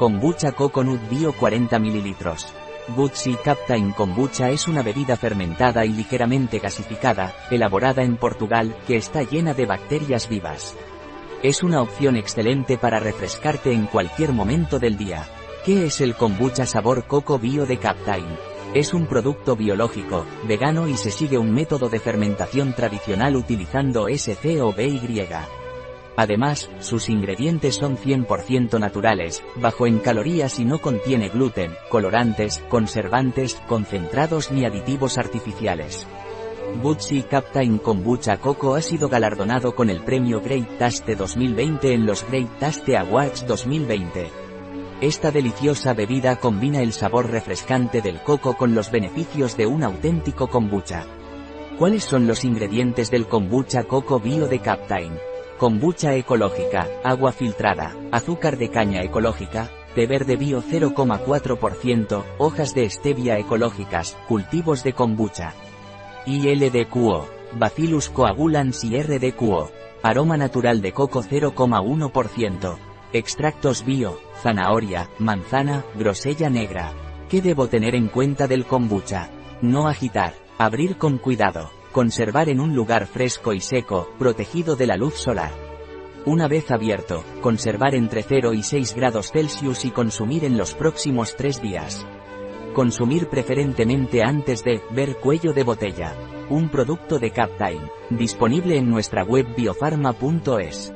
Kombucha Coconut Bio 40 ml. Butsi Captain Kombucha es una bebida fermentada y ligeramente gasificada, elaborada en Portugal, que está llena de bacterias vivas. Es una opción excelente para refrescarte en cualquier momento del día. ¿Qué es el kombucha sabor coco bio de Captain? Es un producto biológico, vegano y se sigue un método de fermentación tradicional utilizando SC o BY. Además, sus ingredientes son 100% naturales, bajo en calorías y no contiene gluten, colorantes, conservantes, concentrados ni aditivos artificiales. Butsi Captain Kombucha Coco ha sido galardonado con el premio Great Taste 2020 en los Great Taste Awards 2020. Esta deliciosa bebida combina el sabor refrescante del coco con los beneficios de un auténtico kombucha. ¿Cuáles son los ingredientes del kombucha coco bio de Captain? Kombucha ecológica, agua filtrada, azúcar de caña ecológica, té verde bio 0,4%, hojas de stevia ecológicas, cultivos de kombucha. ILDQO, Bacillus coagulans y RDQO, aroma natural de coco 0,1%, extractos bio, zanahoria, manzana, grosella negra. ¿Qué debo tener en cuenta del kombucha? No agitar, abrir con cuidado. Conservar en un lugar fresco y seco, protegido de la luz solar. Una vez abierto, conservar entre 0 y 6 grados Celsius y consumir en los próximos 3 días. Consumir preferentemente antes de ver cuello de botella. Un producto de Captime, disponible en nuestra web biofarma.es.